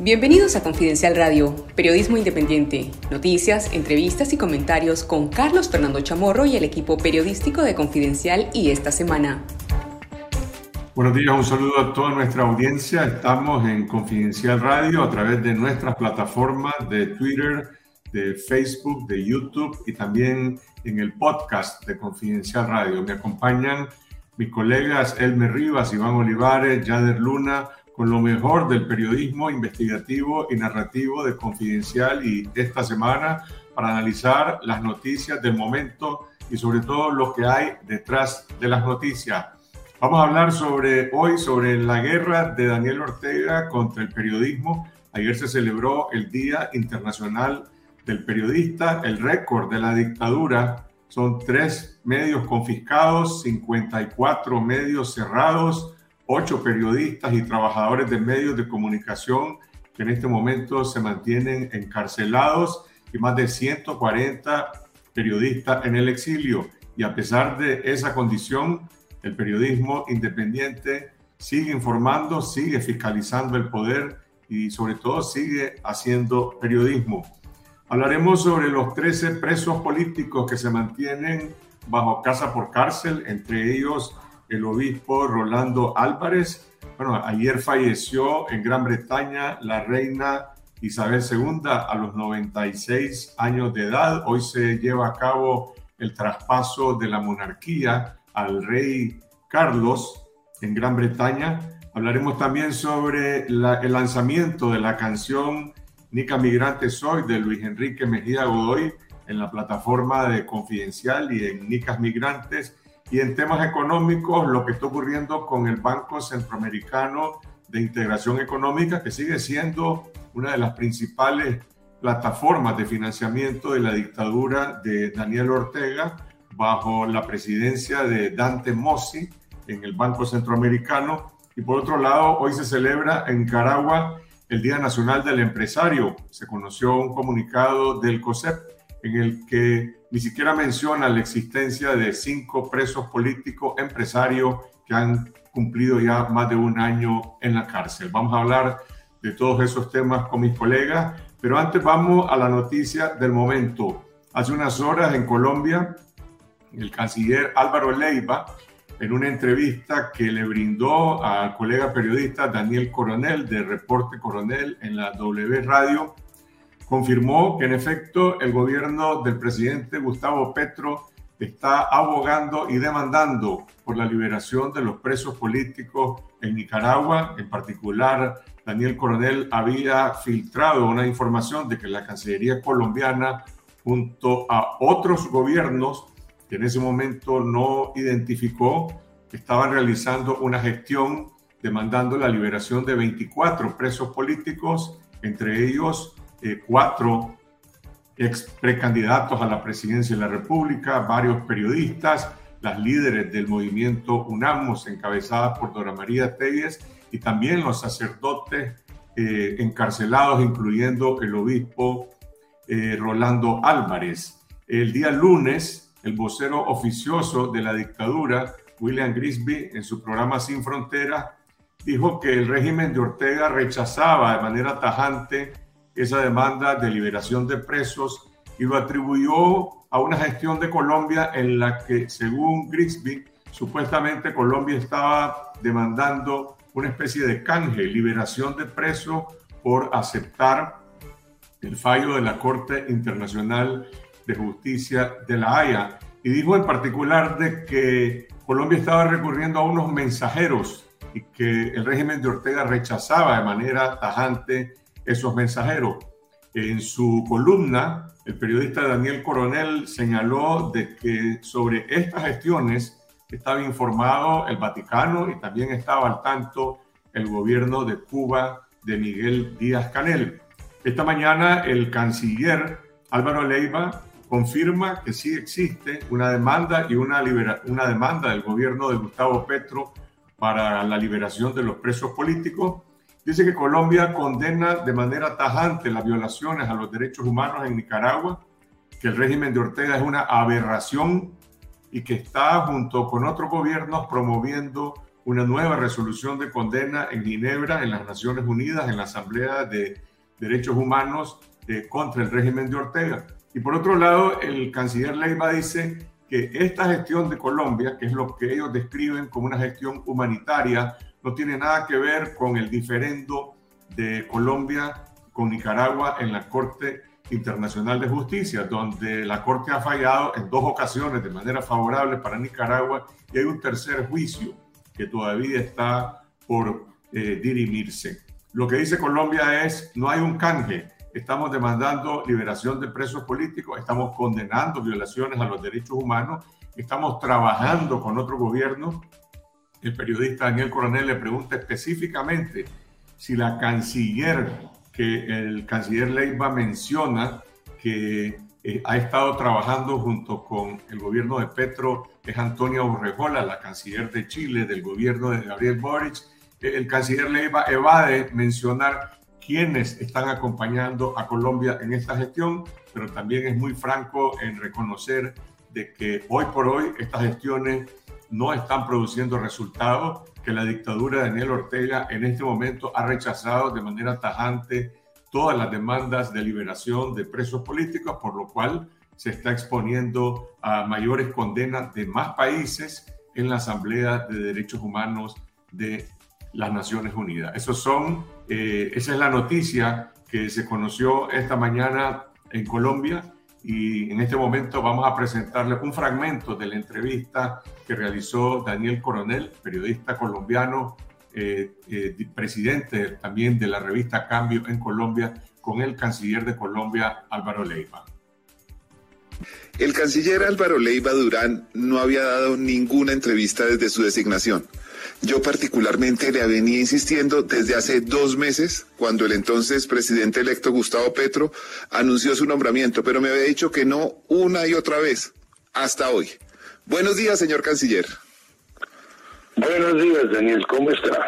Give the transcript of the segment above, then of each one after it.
Bienvenidos a Confidencial Radio, periodismo independiente, noticias, entrevistas y comentarios con Carlos Fernando Chamorro y el equipo periodístico de Confidencial y esta semana. Buenos días, un saludo a toda nuestra audiencia. Estamos en Confidencial Radio a través de nuestras plataformas de Twitter, de Facebook, de YouTube y también en el podcast de Confidencial Radio. Me acompañan mis colegas Elmer Rivas, Iván Olivares, Yader Luna, con lo mejor del periodismo investigativo y narrativo de Confidencial y esta semana para analizar las noticias del momento y sobre todo lo que hay detrás de las noticias. Vamos a hablar sobre hoy sobre la guerra de Daniel Ortega contra el periodismo. Ayer se celebró el Día Internacional del Periodista, el récord de la dictadura son tres medios confiscados, 54 medios cerrados, ocho periodistas y trabajadores de medios de comunicación que en este momento se mantienen encarcelados y más de 140 periodistas en el exilio. Y a pesar de esa condición, el periodismo independiente sigue informando, sigue fiscalizando el poder y sobre todo sigue haciendo periodismo. Hablaremos sobre los 13 presos políticos que se mantienen bajo casa por cárcel, entre ellos el obispo Rolando Álvarez. Bueno, ayer falleció en Gran Bretaña la reina Isabel II a los 96 años de edad. Hoy se lleva a cabo el traspaso de la monarquía al rey Carlos en Gran Bretaña. Hablaremos también sobre el lanzamiento de la canción Nica Migrante Soy de Luis Enrique Mejía Godoy en la plataforma de Confidencial y en Nicas Migrantes. Y en temas económicos, lo que está ocurriendo con el Banco Centroamericano de Integración Económica, que sigue siendo una de las principales plataformas de financiamiento de la dictadura de Daniel Ortega bajo la presidencia de Dante Mossi en el Banco Centroamericano. Y por otro lado, hoy se celebra en Nicaragua el Día Nacional del Empresario. Se conoció un comunicado del COSEP en el que ni siquiera menciona la existencia de cinco presos políticos empresarios que han cumplido ya más de un año en la cárcel. Vamos a hablar de todos esos temas con mis colegas, pero antes vamos a la noticia del momento. Hace unas horas en Colombia, el canciller Álvaro Leiva en una entrevista que le brindó al colega periodista Daniel Coronel de Reporte Coronel en la W Radio, confirmó que en efecto el gobierno del presidente Gustavo Petro está abogando y demandando por la liberación de los presos políticos en Nicaragua. En particular, Daniel Coronel había filtrado una información de que la Cancillería colombiana, junto a otros gobiernos, que en ese momento no identificó estaban realizando una gestión demandando la liberación de 24 presos políticos, entre ellos eh, cuatro ex precandidatos a la presidencia de la República, varios periodistas, las líderes del movimiento UNAMOS encabezadas por Dora María Telles y también los sacerdotes eh, encarcelados, incluyendo el obispo eh, Rolando Álvarez. El día lunes, el vocero oficioso de la dictadura, William Grisby, en su programa Sin Fronteras, dijo que el régimen de Ortega rechazaba de manera tajante esa demanda de liberación de presos y lo atribuyó a una gestión de Colombia en la que, según Grisby, supuestamente Colombia estaba demandando una especie de canje, liberación de presos por aceptar el fallo de la Corte Internacional de Justicia de La Haya. Y dijo en particular de que Colombia estaba recurriendo a unos mensajeros y que el régimen de Ortega rechazaba de manera tajante esos mensajeros. En su columna, el periodista Daniel Coronel señaló de que sobre estas gestiones estaba informado el Vaticano y también estaba al tanto el gobierno de Cuba de Miguel Díaz Canel. Esta mañana el canciller Álvaro Leiva confirma que sí existe una demanda y una, una demanda del gobierno de Gustavo Petro para la liberación de los presos políticos. Dice que Colombia condena de manera tajante las violaciones a los derechos humanos en Nicaragua, que el régimen de Ortega es una aberración y que está junto con otros gobiernos promoviendo una nueva resolución de condena en Ginebra, en las Naciones Unidas, en la Asamblea de Derechos Humanos eh, contra el régimen de Ortega. Y por otro lado, el canciller Leiva dice que esta gestión de Colombia, que es lo que ellos describen como una gestión humanitaria, no tiene nada que ver con el diferendo de Colombia con Nicaragua en la Corte Internacional de Justicia, donde la Corte ha fallado en dos ocasiones de manera favorable para Nicaragua y hay un tercer juicio que todavía está por eh, dirimirse. Lo que dice Colombia es, no hay un canje, estamos demandando liberación de presos políticos, estamos condenando violaciones a los derechos humanos, estamos trabajando con otro gobierno. El periodista Daniel Coronel le pregunta específicamente si la canciller, que el canciller Leiva menciona que eh, ha estado trabajando junto con el gobierno de Petro, es Antonia Urrejola, la canciller de Chile, del gobierno de Gabriel Boric. El canciller Leiva evade mencionar quienes están acompañando a Colombia en esta gestión, pero también es muy franco en reconocer de que hoy por hoy estas gestiones no están produciendo resultados, que la dictadura de Daniel Ortega en este momento ha rechazado de manera tajante todas las demandas de liberación de presos políticos, por lo cual se está exponiendo a mayores condenas de más países en la Asamblea de Derechos Humanos de las Naciones Unidas. Esos son, eh, esa es la noticia que se conoció esta mañana en Colombia y en este momento vamos a presentarle un fragmento de la entrevista que realizó Daniel Coronel, periodista colombiano, eh, eh, presidente también de la revista Cambio en Colombia, con el canciller de Colombia, Álvaro Leiva. El canciller Álvaro Leiva Durán no había dado ninguna entrevista desde su designación. Yo particularmente le venía insistiendo desde hace dos meses, cuando el entonces presidente electo Gustavo Petro anunció su nombramiento, pero me había dicho que no una y otra vez, hasta hoy. Buenos días, señor canciller. Buenos días, Daniel, ¿cómo está?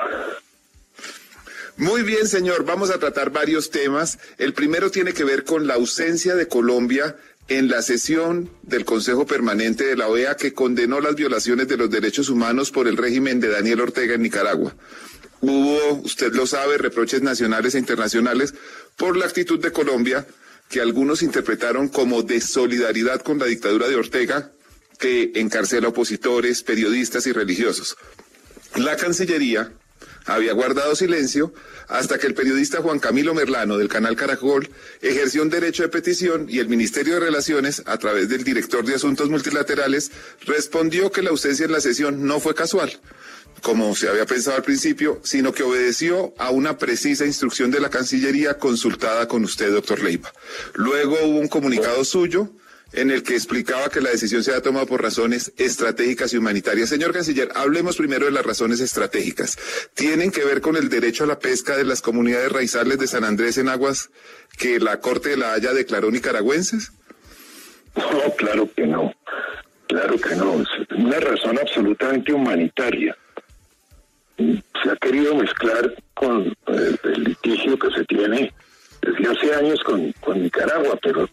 Muy bien, señor. Vamos a tratar varios temas. El primero tiene que ver con la ausencia de Colombia en la sesión del Consejo Permanente de la OEA que condenó las violaciones de los derechos humanos por el régimen de Daniel Ortega en Nicaragua. Hubo, usted lo sabe, reproches nacionales e internacionales por la actitud de Colombia que algunos interpretaron como de solidaridad con la dictadura de Ortega, que encarcela opositores, periodistas y religiosos. La Cancillería había guardado silencio hasta que el periodista Juan Camilo Merlano del canal Caracol ejerció un derecho de petición y el Ministerio de Relaciones, a través del director de Asuntos Multilaterales, respondió que la ausencia en la sesión no fue casual, como se había pensado al principio, sino que obedeció a una precisa instrucción de la Cancillería consultada con usted, doctor Leiva. Luego hubo un comunicado suyo en el que explicaba que la decisión se ha tomado por razones estratégicas y humanitarias. Señor canciller, hablemos primero de las razones estratégicas. ¿Tienen que ver con el derecho a la pesca de las comunidades raizales de San Andrés en aguas que la Corte de la Haya declaró nicaragüenses? No, claro que no. Claro que no. Es una razón absolutamente humanitaria. Se ha querido mezclar con eh, el, litigio que se tiene desde hace años con, con Nicaragua, pero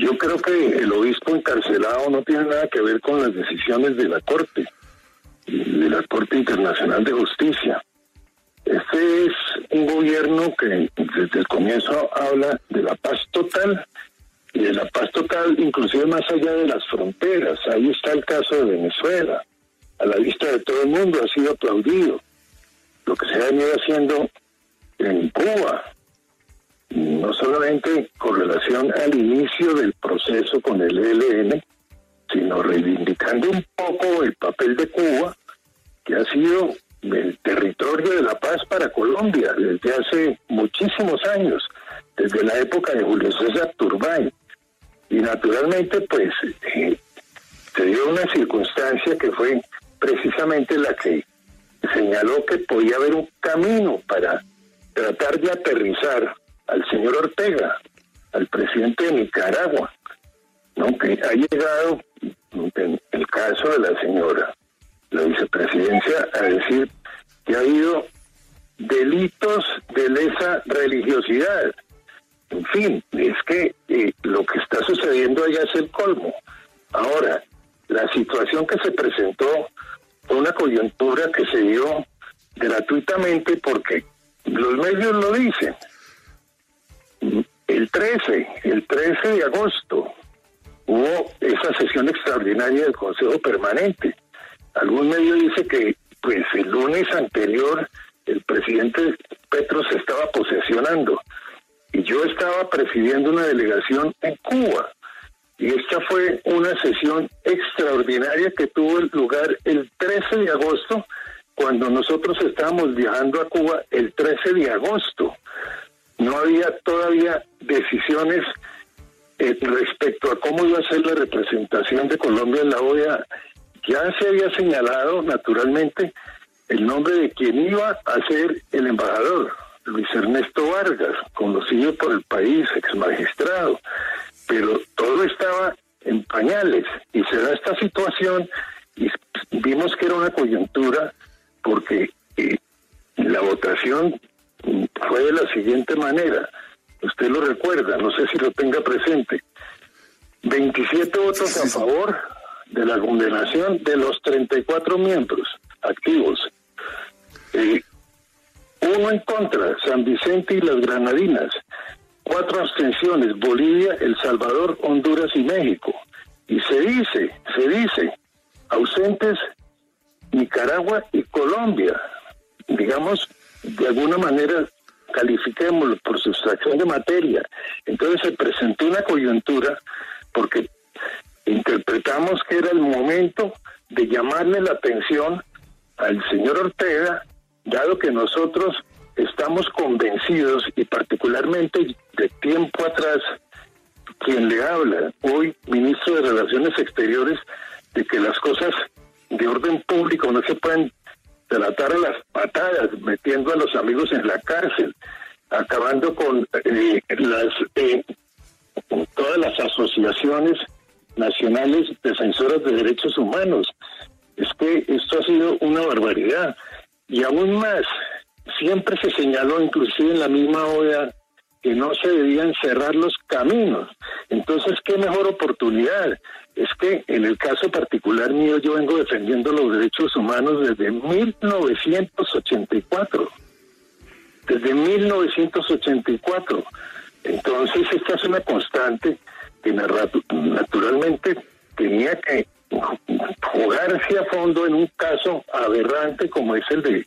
yo creo que el obispo encarcelado no tiene nada que ver con las decisiones de la Corte, de la Corte Internacional de Justicia. Este es un gobierno que desde el comienzo habla de la paz total y de la paz total inclusive más allá de las fronteras. Ahí está el caso de Venezuela. A la vista de todo el mundo ha sido aplaudido. Lo que se ha venido haciendo en Cuba, no solamente con relación al inicio del proceso con el ELN, sino reivindicando un poco el papel de Cuba, que ha sido el territorio de la paz para Colombia desde hace muchísimos años, desde la época de Julio César Turbay. Y naturalmente, pues, eh, se dio una circunstancia que fue precisamente la que señaló que podía haber un camino para tratar de aterrizar al señor Ortega, al presidente de Nicaragua, ¿no? que ha llegado, en el caso de la señora, la vicepresidencia, a decir que ha habido delitos de lesa religiosidad. En fin, es que eh, lo que está sucediendo allá es el colmo. Ahora, la situación que se presentó fue una coyuntura que se dio gratuitamente porque los medios lo dicen. El 13, el 13 de agosto, hubo esa sesión extraordinaria del Consejo Permanente. Algún medio dice que pues el lunes anterior el presidente Petro se estaba posesionando y yo estaba presidiendo una delegación en Cuba. Y esta fue una sesión extraordinaria que tuvo lugar el 13 de agosto, cuando nosotros estábamos viajando a Cuba el 13 de agosto. No había todavía decisiones eh, respecto a cómo iba a ser la representación de Colombia en la OEA. Ya se había señalado, naturalmente, el nombre de quien iba a ser el embajador, Luis Ernesto Vargas, conocido por el país, ex magistrado, pero todo estaba en pañales y se da esta situación y vimos que era una coyuntura porque eh, la votación fue de la siguiente manera, usted lo recuerda, no sé si lo tenga presente, 27 votos a favor de la condenación de los 34 miembros activos eh, uno en contra, San Vicente y las Granadinas. Cuatro abstenciones, Bolivia, El Salvador, Honduras y México. Y se dice, se dice, ausentes Nicaragua y Colombia. Digamos, de alguna manera, califiquémoslo por sustracción de materia. Entonces se presentó una coyuntura porque interpretamos que era el momento de llamarle la atención al señor Ortega dado que nosotros estamos convencidos y particularmente de tiempo atrás, quien le habla, hoy ministro de Relaciones Exteriores, de que las cosas de orden público no se pueden tratar a las patadas, metiendo a los amigos en la cárcel, acabando con eh, las eh, todas las asociaciones nacionales defensoras de derechos humanos. Es que esto ha sido una barbaridad. Y aún más, siempre se señaló, inclusive en la misma OEA, que no se debían cerrar los caminos. Entonces, ¿qué mejor oportunidad? Es que en el caso particular mío yo vengo defendiendo los derechos humanos desde 1984. Desde 1984. Entonces, esta es una constante que naturalmente tenía que jugarse a fondo en un caso aberrante como es el de,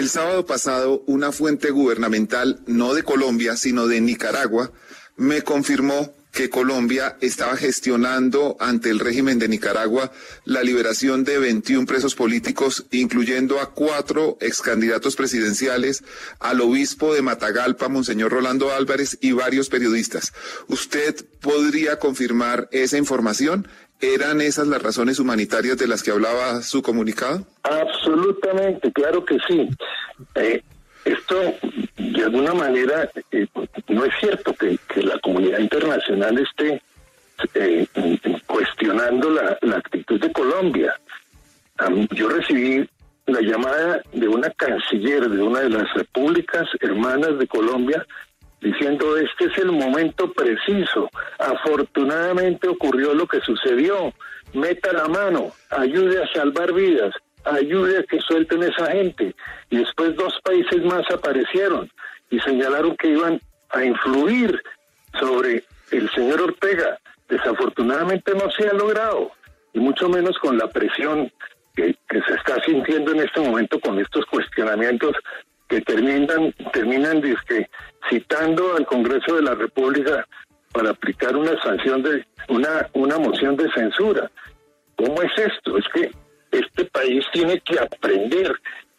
el sábado pasado una fuente gubernamental, no de Colombia, sino de Nicaragua, me confirmó que Colombia estaba gestionando ante el régimen de Nicaragua la liberación de 21 presos políticos, incluyendo a cuatro excandidatos presidenciales, al obispo de Matagalpa, Monseñor Rolando Álvarez, y varios periodistas. ¿Usted podría confirmar esa información? ¿Eran esas las razones humanitarias de las que hablaba su comunicado? Absolutamente, claro que sí. Eh, esto, de alguna manera, eh, no es cierto que, la comunidad internacional esté eh, cuestionando la, la, actitud de Colombia. yo recibí la llamada de una canciller de una de las repúblicas hermanas de Colombia diciendo este es el momento preciso. Afortunadamente ocurrió lo que sucedió. Meta la mano, ayude a salvar vidas, ayude a que suelten esa gente. Y después dos países más aparecieron y señalaron que iban a influir sobre el señor Ortega. Desafortunadamente no se ha logrado, y mucho menos con la presión que, que se está sintiendo en este momento con estos cuestionamientos que terminan, terminan citando al Congreso de la República para aplicar una sanción de una, una moción de censura. ¿Cómo es esto? Es que este país tiene que aprender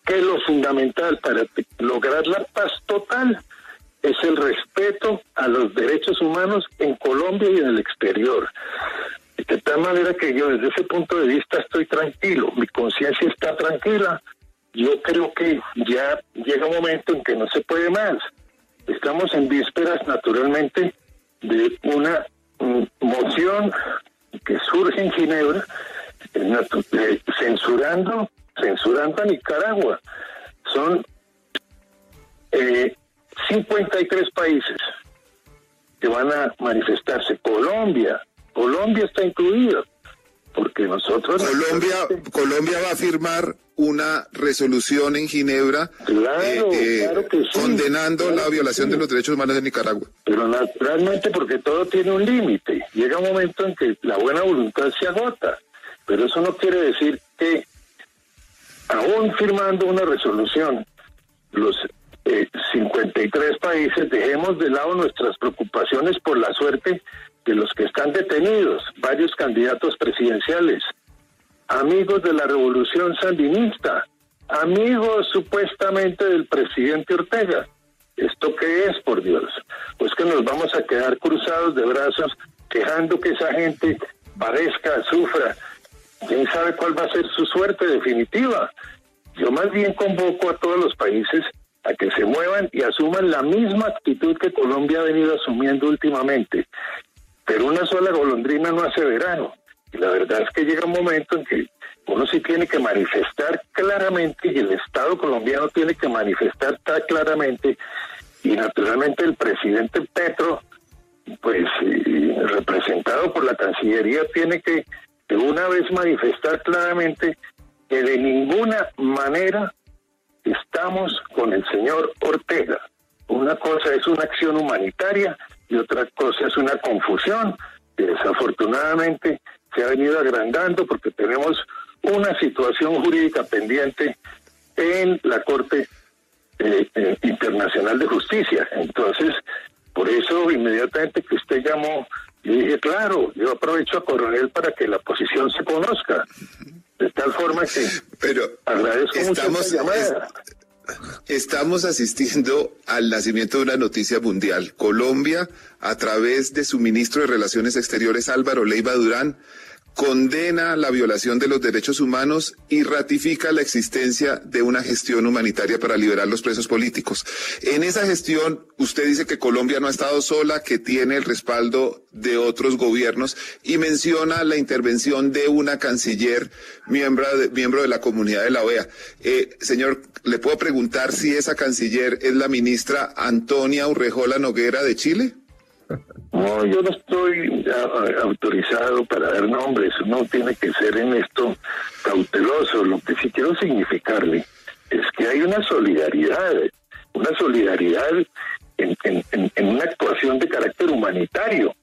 que lo fundamental para lograr la paz total es el respeto a los derechos humanos en Colombia y en el exterior. De tal manera que yo desde ese punto de vista estoy tranquilo, mi conciencia está tranquila, yo creo que ya llega un momento en que no se puede más. Estamos en vísperas, naturalmente, de una mm, moción que surge en Ginebra eh, censurando censurando a Nicaragua. Son eh, 53 países que van a manifestarse. Colombia, Colombia está incluida, porque nosotros... Colombia, Colombia va a firmar una resolución en Ginebra eh, eh, condenando la violación de los derechos humanos de Nicaragua. Pero naturalmente porque todo tiene un límite. Llega un momento en que la buena voluntad se agota. Pero eso no quiere decir que aún firmando una resolución, los 53 países dejemos de lado nuestras preocupaciones por la suerte de los que están detenidos, varios candidatos presidenciales, amigos de la revolución sandinista, amigos supuestamente del presidente Ortega. ¿Esto qué es, por Dios? Pues que nos vamos a quedar cruzados de brazos quejando que esa gente padezca, sufra. ¿Quién sabe cuál va a ser su suerte definitiva? Yo más bien convoco a todos los países a que se muevan y asuman la misma actitud que Colombia ha venido asumiendo últimamente. Pero una sola golondrina no hace verano. Y la verdad es que llega un momento en que uno sí tiene que manifestar claramente y el Estado colombiano tiene que manifestar tan claramente y naturalmente el presidente Petro, pues representado por la Cancillería, tiene que de una vez manifestar claramente que de ninguna manera estamos con el señor Ortega. Una cosa es una acción humanitaria y otra cosa es una confusión que desafortunadamente se ha venido agrandando porque tenemos una situación jurídica pendiente en la Corte eh, eh, Internacional de Justicia. Entonces, por eso inmediatamente que usted llamó, yo dije, claro, yo aprovecho a Coronel para que la posición se conozca. De tal forma que Pero agradezco estamos, mucho llamada. Estamos asistiendo al nacimiento de una noticia mundial. Colombia, a través de su ministro de Relaciones Exteriores Álvaro Leiva Durán, condena la violación de los derechos humanos y ratifica la existencia de una gestión humanitaria para liberar los presos políticos. En esa gestión, usted dice que Colombia no ha estado sola, que tiene el respaldo de otros gobiernos y menciona la intervención de una canciller miembro de, miembro de la comunidad de la OEA. Eh, señor, ¿le puedo preguntar si esa canciller es la ministra Antonia Urrejola Noguera de Chile? No, yo no estoy ah, autorizado para dar nombres, uno tiene que ser en esto cauteloso. Lo que sí quiero significarle es que hay una solidaridad, una solidaridad en, en, una actuación de carácter humanitario.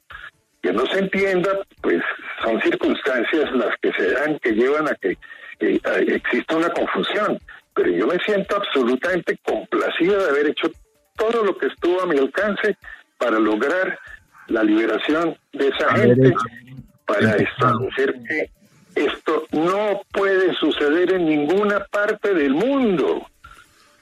Que no se entienda, pues son circunstancias las que se dan que llevan a que eh, a- exista una confusión. Pero yo me siento absolutamente complacido de haber hecho todo lo que estuvo a mi alcance para lograr la liberación de esa gente, para establecer que esto no puede suceder en ninguna parte del mundo.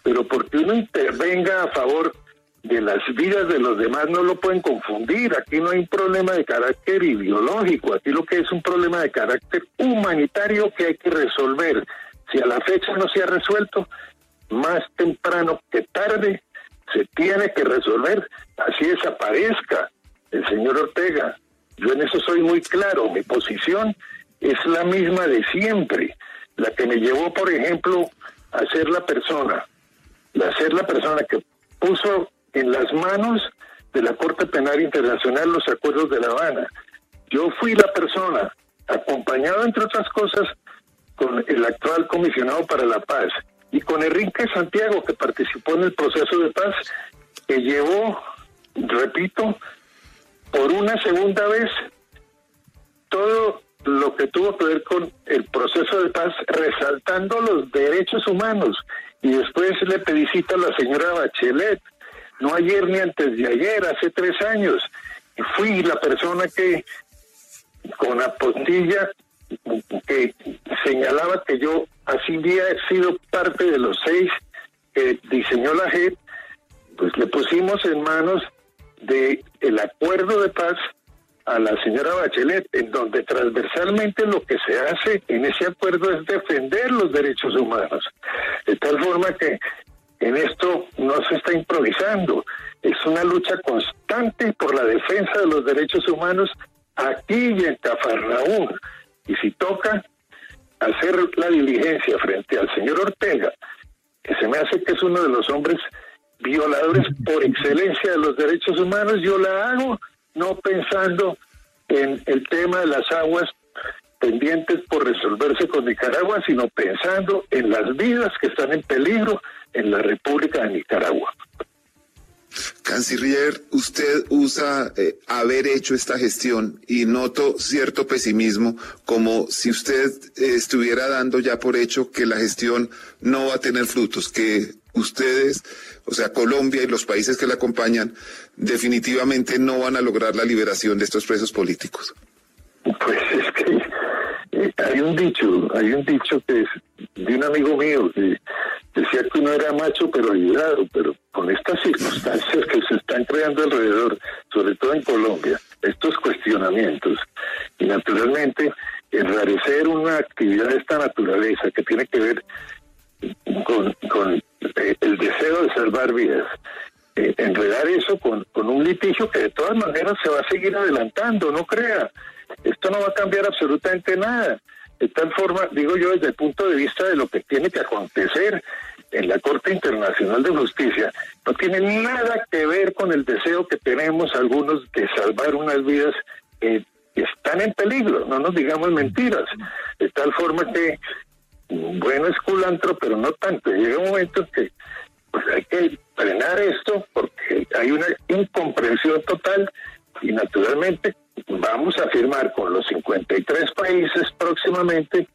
Pero porque uno intervenga a favor de las vidas de los demás no lo pueden confundir. Aquí no hay un problema de carácter ideológico, aquí lo que es un problema de carácter humanitario que hay que resolver. Si a la fecha no se ha resuelto, más temprano que tarde se tiene que resolver, así desaparezca el señor Ortega. Yo en eso soy muy claro, mi posición es la misma de siempre, la que me llevó, por ejemplo, a ser la persona, a ser la persona que puso en las manos de la Corte Penal Internacional los acuerdos de La Habana. Yo fui la persona, acompañado entre otras cosas con el actual comisionado para la paz y con Enrique Santiago, que participó en el proceso de paz, que llevó, repito, por una segunda vez todo lo que tuvo que ver con el proceso de paz, resaltando los derechos humanos. Y después le pedí cita a la señora Bachelet, no ayer ni antes de ayer, hace tres años. Y fui la persona que, con la postilla, que señalaba que yo así había sido parte de los seis que diseñó la JEP, pues le pusimos en manos de el acuerdo de paz a la señora Bachelet, en donde transversalmente lo que se hace en ese acuerdo es defender los derechos humanos. De tal forma que en esto no se está improvisando, es una lucha constante por la defensa de los derechos humanos aquí y en Cafarnaúm. Y si toca hacer la diligencia frente al señor Ortega, que se me hace que es uno de los hombres violadores por excelencia de los derechos humanos, yo la hago no pensando en el tema de las aguas pendientes por resolverse con Nicaragua, sino pensando en las vidas que están en peligro en la República de Nicaragua. Canciller, usted usa eh, haber hecho esta gestión y noto cierto pesimismo, como si usted eh, estuviera dando ya por hecho que la gestión no va a tener frutos, que ustedes, o sea, Colombia y los países que la acompañan, definitivamente no van a lograr la liberación de estos presos políticos. Pues es que eh, hay un dicho, hay un dicho que es de un amigo mío que decía que uno era macho pero ayudado, pero con estas circunstancias que se están creando alrededor, sobre todo en Colombia, estos cuestionamientos, y naturalmente enrarecer una actividad de esta naturaleza que tiene que ver con, eh, el deseo de salvar vidas, eh, enredar eso con, con un litigio que de todas maneras se va a seguir adelantando, no crea. Esto no va a cambiar absolutamente nada. De tal forma, digo yo, desde el punto de vista de lo que tiene que acontecer en la Corte Internacional de Justicia, no tiene nada que ver con el deseo que tenemos algunos de salvar unas vidas que están en peligro, no nos digamos mentiras. De tal forma que, bueno, es culantro, pero no tanto. Llega un momento en que pues hay que frenar esto porque hay una incomprensión total y naturalmente vamos a firmar con los 53 países próximamente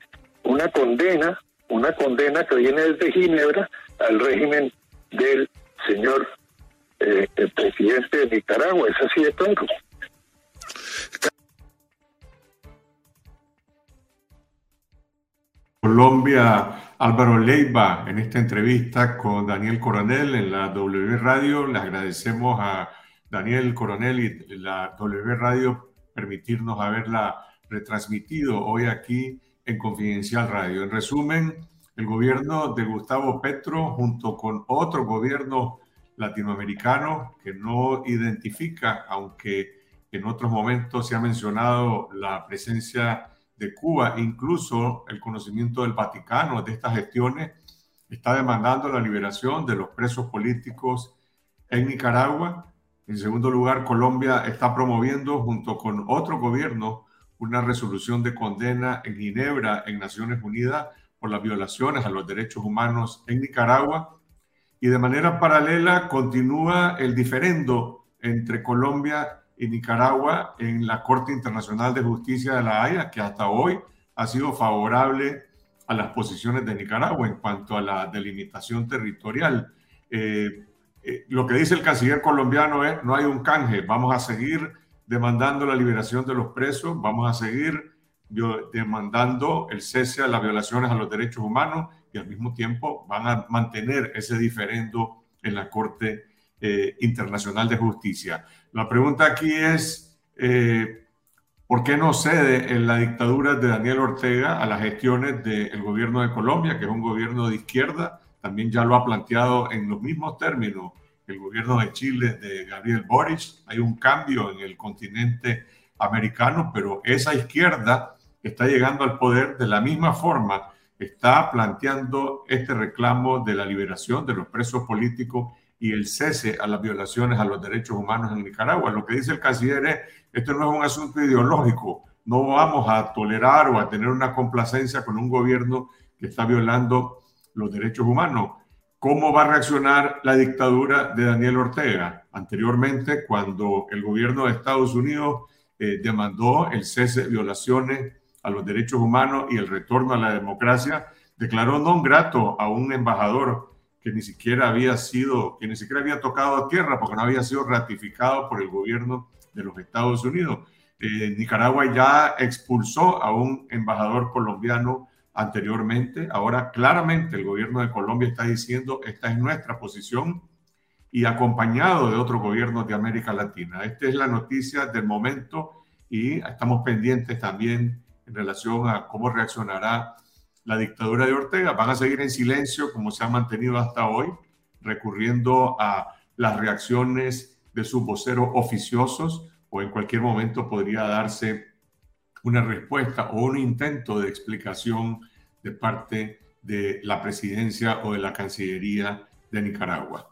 una condena, una condena que viene desde Ginebra al régimen del señor eh, presidente de Nicaragua. Es así de claro. Colombia, Álvaro Leiva, en esta entrevista con Daniel Coronel en la W Radio. Le agradecemos a Daniel Coronel y la W Radio permitirnos haberla retransmitido hoy aquí en Confidencial Radio. En resumen, el gobierno de Gustavo Petro, junto con otro gobierno latinoamericano que no identifica, aunque en otros momentos se ha mencionado la presencia de Cuba, incluso el conocimiento del Vaticano de estas gestiones, está demandando la liberación de los presos políticos en Nicaragua en segundo lugar, Colombia está promoviendo junto con otro gobierno una resolución de condena en Ginebra, en Naciones Unidas, por las violaciones a los derechos humanos en Nicaragua. Y de manera paralela continúa el diferendo entre Colombia y Nicaragua en la Corte Internacional de Justicia de la Haya, que hasta hoy ha sido favorable a las posiciones de Nicaragua en cuanto a la delimitación territorial. Eh, eh, lo que dice el canciller colombiano es, no hay un canje, vamos a seguir demandando la liberación de los presos, vamos a seguir demandando el cese a las violaciones a los derechos humanos y al mismo tiempo van a mantener ese diferendo en la Corte eh, Internacional de Justicia. La pregunta aquí es, eh, ¿por qué no cede en la dictadura de Daniel Ortega a las gestiones del gobierno de Colombia, que es un gobierno de izquierda? también ya lo ha planteado en los mismos términos el gobierno de Chile de Gabriel Boric. Hay un cambio en el continente americano, pero esa izquierda está llegando al poder de la misma forma, está planteando este reclamo de la liberación de los presos políticos y el cese a las violaciones a los derechos humanos en Nicaragua. Lo que dice el canciller es, esto no es un asunto ideológico, no vamos a tolerar o a tener una complacencia con un gobierno que está violando los derechos humanos. ¿Cómo va a reaccionar la dictadura de Daniel Ortega? Anteriormente, cuando el gobierno de Estados Unidos eh, demandó el cese de violaciones a los derechos humanos y el retorno a la democracia, declaró no grato a un embajador que ni siquiera había sido, que ni siquiera había tocado tierra porque no había sido ratificado por el gobierno de los Estados Unidos. Eh, Nicaragua ya expulsó a un embajador colombiano anteriormente. Ahora claramente el gobierno de Colombia está diciendo, esta es nuestra posición y acompañado de otros gobiernos de América Latina. Esta es la noticia del momento y estamos pendientes también en relación a cómo reaccionará la dictadura de Ortega. Van a seguir en silencio como se ha mantenido hasta hoy. recurriendo a las reacciones de sus voceros oficiosos o en cualquier momento podría darse una respuesta o un intento de explicación de parte de la presidencia o de la Cancillería de Nicaragua.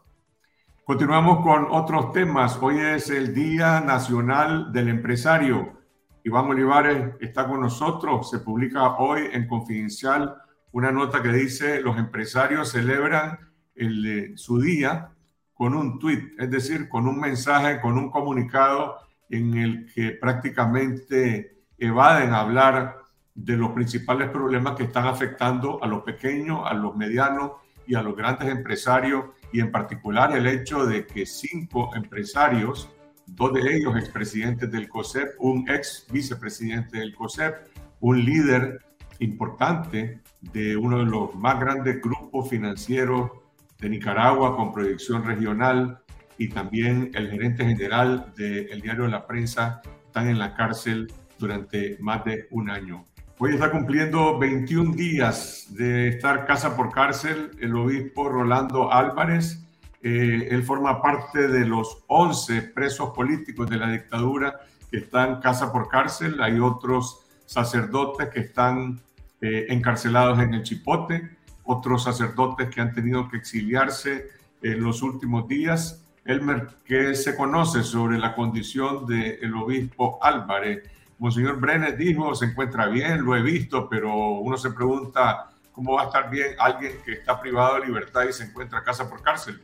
Continuamos con otros temas. Hoy es el Día Nacional del Empresario. Iván Olivares está con nosotros. Se publica hoy en Confidencial una nota que dice los empresarios celebran el, su día con un tweet, es decir, con un mensaje, con un comunicado en el que prácticamente evaden hablar de los principales problemas que están afectando a los pequeños, a los medianos y a los grandes empresarios, y en particular el hecho de que cinco empresarios, dos de ellos expresidentes del COSEP, un ex vicepresidente del COSEP, un líder importante de uno de los más grandes grupos financieros de Nicaragua con proyección regional y también el gerente general del diario de la prensa están en la cárcel durante más de un año. Hoy está cumpliendo 21 días de estar casa por cárcel el obispo Rolando Álvarez. Eh, él forma parte de los 11 presos políticos de la dictadura que están casa por cárcel. Hay otros sacerdotes que están eh, encarcelados en el Chipote, otros sacerdotes que han tenido que exiliarse en los últimos días. Elmer, ¿qué se conoce sobre la condición del obispo Álvarez? Monseñor Brenes dijo, se encuentra bien, lo he visto, pero uno se pregunta cómo va a estar bien alguien que está privado de libertad y se encuentra casa por cárcel.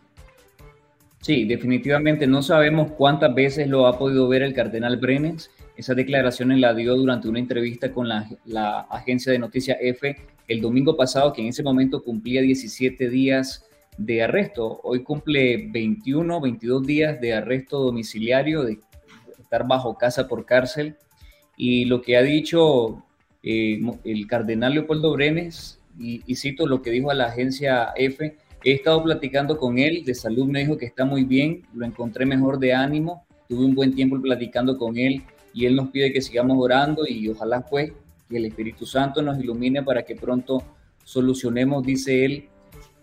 Sí, definitivamente no sabemos cuántas veces lo ha podido ver el cardenal Brenes. Esa declaración la dio durante una entrevista con la, la agencia de noticias F el domingo pasado, que en ese momento cumplía 17 días de arresto. Hoy cumple 21, 22 días de arresto domiciliario, de estar bajo casa por cárcel. Y lo que ha dicho eh, el cardenal Leopoldo Brenes, y, cito lo que dijo a la agencia F, he estado platicando con él de salud, me dijo que está muy bien, lo encontré mejor de ánimo, tuve un buen tiempo platicando con él y él nos pide que sigamos orando y ojalá pues que el Espíritu Santo nos ilumine para que pronto solucionemos, dice él,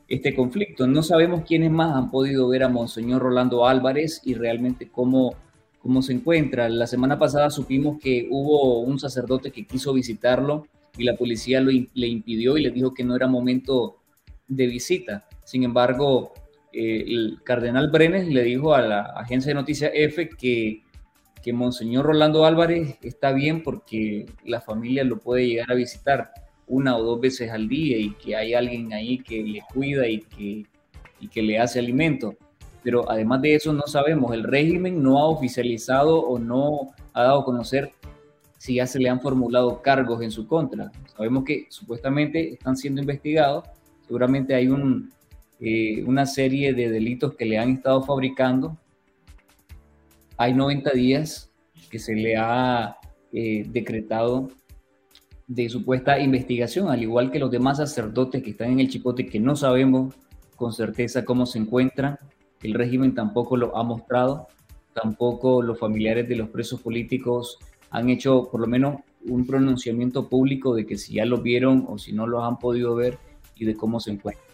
este conflicto. No sabemos quiénes más han podido ver a Monseñor Rolando Álvarez y realmente cómo cómo se encuentra. La semana pasada supimos que hubo un sacerdote que quiso visitarlo y la policía lo, le impidió y le dijo que no era momento de visita. Sin embargo, eh, el cardenal Brenes le dijo a la agencia de noticias F que, que Monseñor Rolando Álvarez está bien porque la familia lo puede llegar a visitar una o dos veces al día y que hay alguien ahí que le cuida y que, y que le hace alimento pero además de eso no sabemos, el régimen no ha oficializado o no ha dado a conocer si ya se le han formulado cargos en su contra. Sabemos que supuestamente están siendo investigados, seguramente hay un, eh, una serie de delitos que le han estado fabricando. Hay 90 días que se le ha eh, decretado de supuesta investigación, al igual que los demás sacerdotes que están en el chipote que no sabemos con certeza cómo se encuentran el régimen tampoco lo ha mostrado, tampoco los familiares de los presos políticos han hecho por lo menos un pronunciamiento público de que si ya lo vieron o si no lo han podido ver y de cómo se encuentran.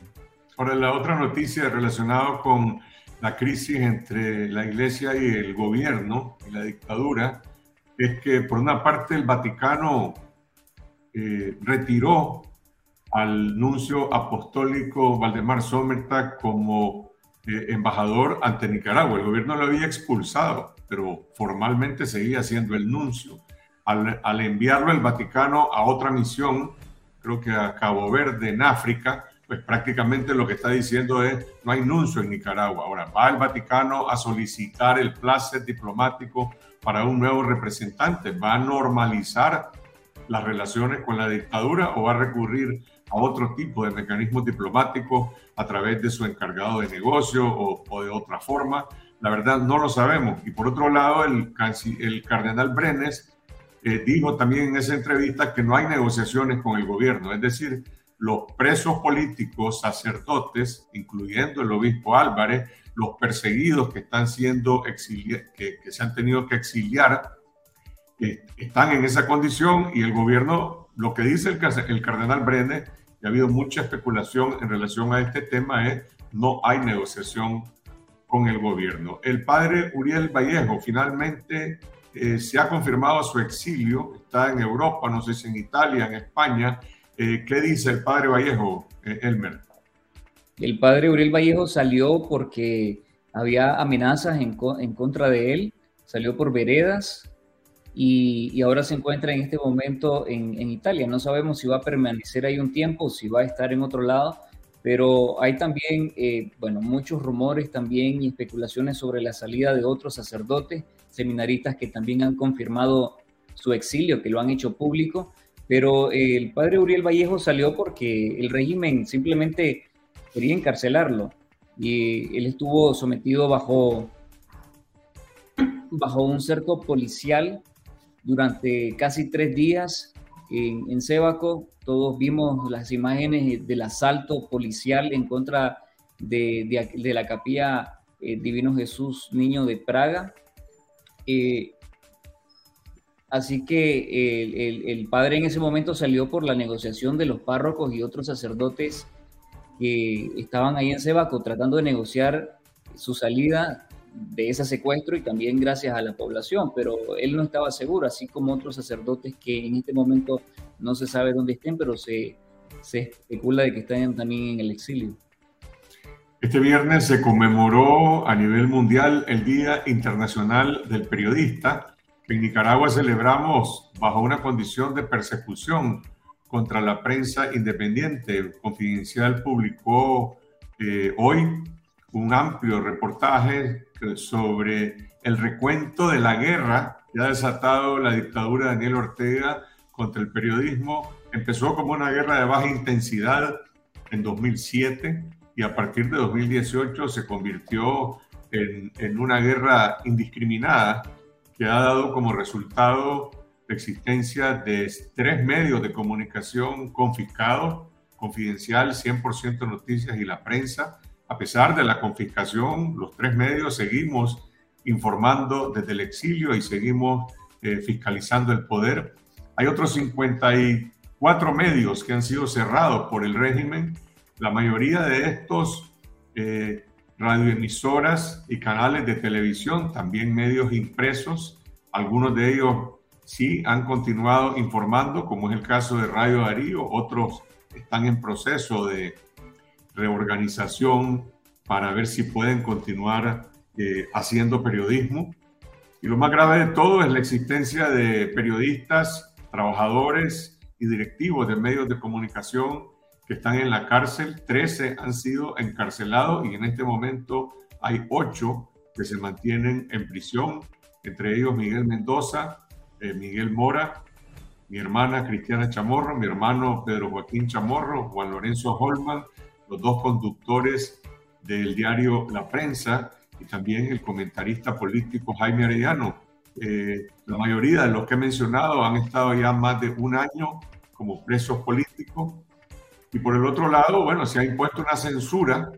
Ahora, la otra noticia relacionada con la crisis entre la iglesia y el gobierno y la dictadura es que por una parte el Vaticano eh, retiró al nuncio apostólico Valdemar Sommertag como eh, embajador ante Nicaragua. El gobierno lo había expulsado, pero formalmente seguía siendo el nuncio. Al, enviarlo el Vaticano a otra misión, creo que a Cabo Verde, en África, pues prácticamente lo que está diciendo es no hay nuncio en Nicaragua. Ahora va el Vaticano a solicitar el placer diplomático para un nuevo representante, va a normalizar las relaciones con la dictadura o va a recurrir a otro tipo de mecanismos diplomáticos a través de su encargado de negocio o, de otra forma. La verdad no lo sabemos. Y por otro lado, el, el cardenal Brenes eh, dijo también en esa entrevista que no hay negociaciones con el gobierno. Es decir, los presos políticos, sacerdotes, incluyendo el obispo Álvarez, los perseguidos que están siendo exiliados, que, se han tenido que exiliar, eh, están en esa condición y el gobierno, lo que dice el, el cardenal Brenes y ha habido mucha especulación en relación a este tema, es no hay negociación con el gobierno. El padre Uriel Vallejo finalmente eh, se ha confirmado su exilio, está en Europa, no sé si en Italia, en España. Eh, ¿Qué dice el padre Vallejo, eh, Elmer? El padre Uriel Vallejo salió porque había amenazas en, en contra de él, salió por veredas y, y, ahora se encuentra en este momento en, en Italia. No sabemos si va a permanecer ahí un tiempo o si va a estar en otro lado pero hay también, eh, bueno, muchos rumores también y especulaciones sobre la salida de otros sacerdotes, seminaristas que también han confirmado su exilio, que lo han hecho público, pero eh, el padre Uriel Vallejo salió porque el régimen simplemente quería encarcelarlo y él estuvo sometido bajo, bajo un cerco policial durante casi tres días en, en Todos vimos las imágenes del asalto policial en contra de, la capilla eh, Divino Jesús Niño de Praga. Eh, así que el, padre en ese momento salió por la negociación de los párrocos y otros sacerdotes que estaban ahí en Sebaco tratando de negociar su salida de ese secuestro y también gracias a la población, pero él no estaba seguro, así como otros sacerdotes que en este momento no se sabe dónde estén, pero se, se especula de que están también en el exilio. Este viernes se conmemoró a nivel mundial el Día Internacional del Periodista, en Nicaragua celebramos bajo una condición de persecución contra la prensa independiente. Confidencial publicó eh, hoy un amplio reportaje sobre el recuento de la guerra que ha desatado la dictadura de Daniel Ortega contra el periodismo. Empezó como una guerra de baja intensidad en 2007 y a partir de 2018 se convirtió en, en una guerra indiscriminada que ha dado como resultado la existencia de tres medios de comunicación confiscados, Confidencial, 100% Noticias y la prensa, a pesar de la confiscación, los tres medios seguimos informando desde el exilio y seguimos eh, fiscalizando el poder. Hay otros 54 medios que han sido cerrados por el régimen. La mayoría de estos eh, radioemisoras y canales de televisión, también medios impresos, algunos de ellos sí han continuado informando, como es el caso de Radio Darío, otros están en proceso de reorganización para ver si pueden continuar eh, haciendo periodismo. Y lo más grave de todo es la existencia de periodistas, trabajadores y directivos de medios de comunicación que están en la cárcel. Trece han sido encarcelados y en este momento hay ocho que se mantienen en prisión, entre ellos Miguel Mendoza, eh, Miguel Mora, mi hermana Cristiana Chamorro, mi hermano Pedro Joaquín Chamorro, Juan Lorenzo Holman, los dos conductores del diario La Prensa y también el comentarista político Jaime Arellano. Eh, la mayoría de los que he mencionado han estado ya más de un año como presos políticos. Y por el otro lado, bueno, se ha impuesto una censura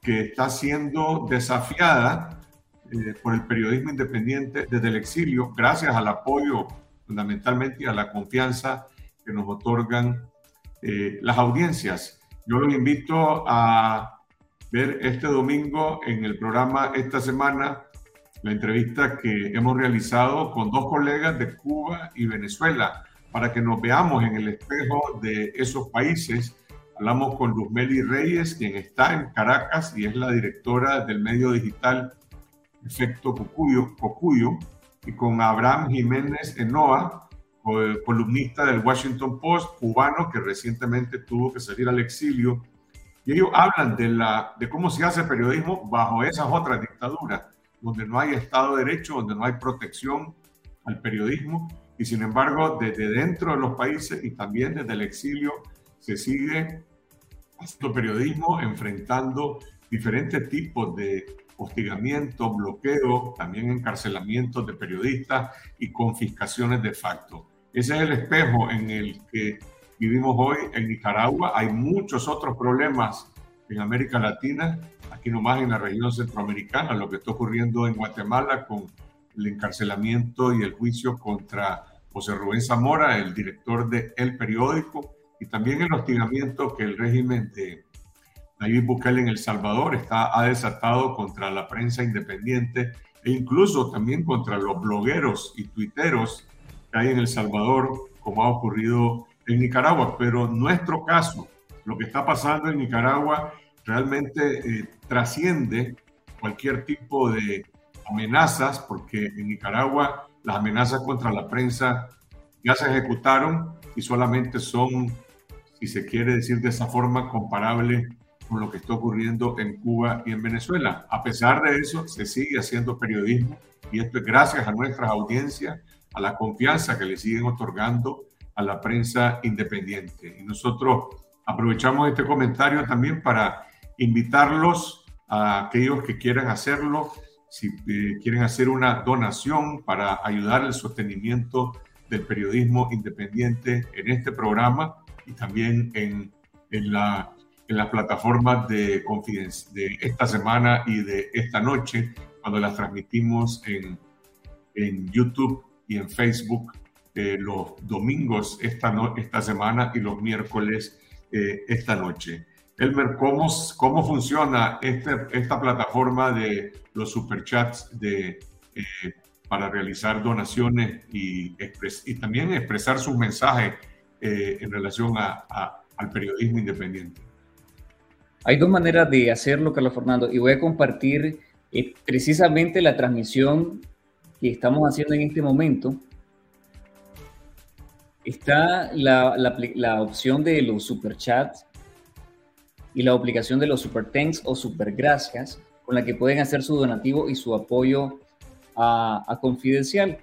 que está siendo desafiada eh, por el periodismo independiente desde el exilio, gracias al apoyo fundamentalmente y a la confianza que nos otorgan eh, las audiencias. Yo los invito a ver este domingo en el programa esta semana la entrevista que hemos realizado con dos colegas de Cuba y Venezuela para que nos veamos en el espejo de esos países. Hablamos con Luzmeli Reyes, quien está en Caracas y es la directora del medio digital Efecto Cocuyo, y con Abraham Jiménez Enoa, columnista del Washington Post, cubano, que recientemente tuvo que salir al exilio. Y ellos hablan de, la, de cómo se hace periodismo bajo esas otras dictaduras, donde no hay Estado de Derecho, donde no hay protección al periodismo. Y sin embargo, desde dentro de los países y también desde el exilio, se sigue haciendo periodismo, enfrentando diferentes tipos de hostigamiento, bloqueo, también encarcelamientos de periodistas y confiscaciones de facto. Ese es el espejo en el que vivimos hoy en Nicaragua. Hay muchos otros problemas en América Latina, aquí nomás en la región centroamericana, lo que está ocurriendo en Guatemala con el encarcelamiento y el juicio contra José Rubén Zamora, el director de El Periódico, y también el hostigamiento que el régimen de Nayib Bukele en El Salvador está, ha desatado contra la prensa independiente e incluso también contra los blogueros y tuiteros que hay en El Salvador, como ha ocurrido en Nicaragua. Pero nuestro caso, lo que está pasando en Nicaragua realmente eh, trasciende cualquier tipo de amenazas, porque en Nicaragua las amenazas contra la prensa ya se ejecutaron y solamente son, si se quiere decir de esa forma, comparables con lo que está ocurriendo en Cuba y en Venezuela. A pesar de eso, se sigue haciendo periodismo y esto es gracias a nuestras audiencias, a la confianza que le siguen otorgando a la prensa independiente. Y nosotros aprovechamos este comentario también para invitarlos a aquellos que quieran hacerlo, si eh, quieren hacer una donación para ayudar al sostenimiento del periodismo independiente en este programa y también en, en la en las plataformas de Confidence de esta semana y de esta noche, cuando las transmitimos en, en YouTube y en Facebook eh, los domingos esta, esta semana y los miércoles eh, esta noche. Elmer, ¿cómo, cómo funciona este, esta plataforma de los superchats de, eh, para realizar donaciones y, y también expresar sus mensajes en relación a, al periodismo independiente? Hay dos maneras de hacerlo, Carlos Fernando, y voy a compartir eh, precisamente la transmisión que estamos haciendo en este momento. Está la, la, opción de los superchats y la aplicación de los super thanks o super gracias con la que pueden hacer su donativo y su apoyo a, Confidencial.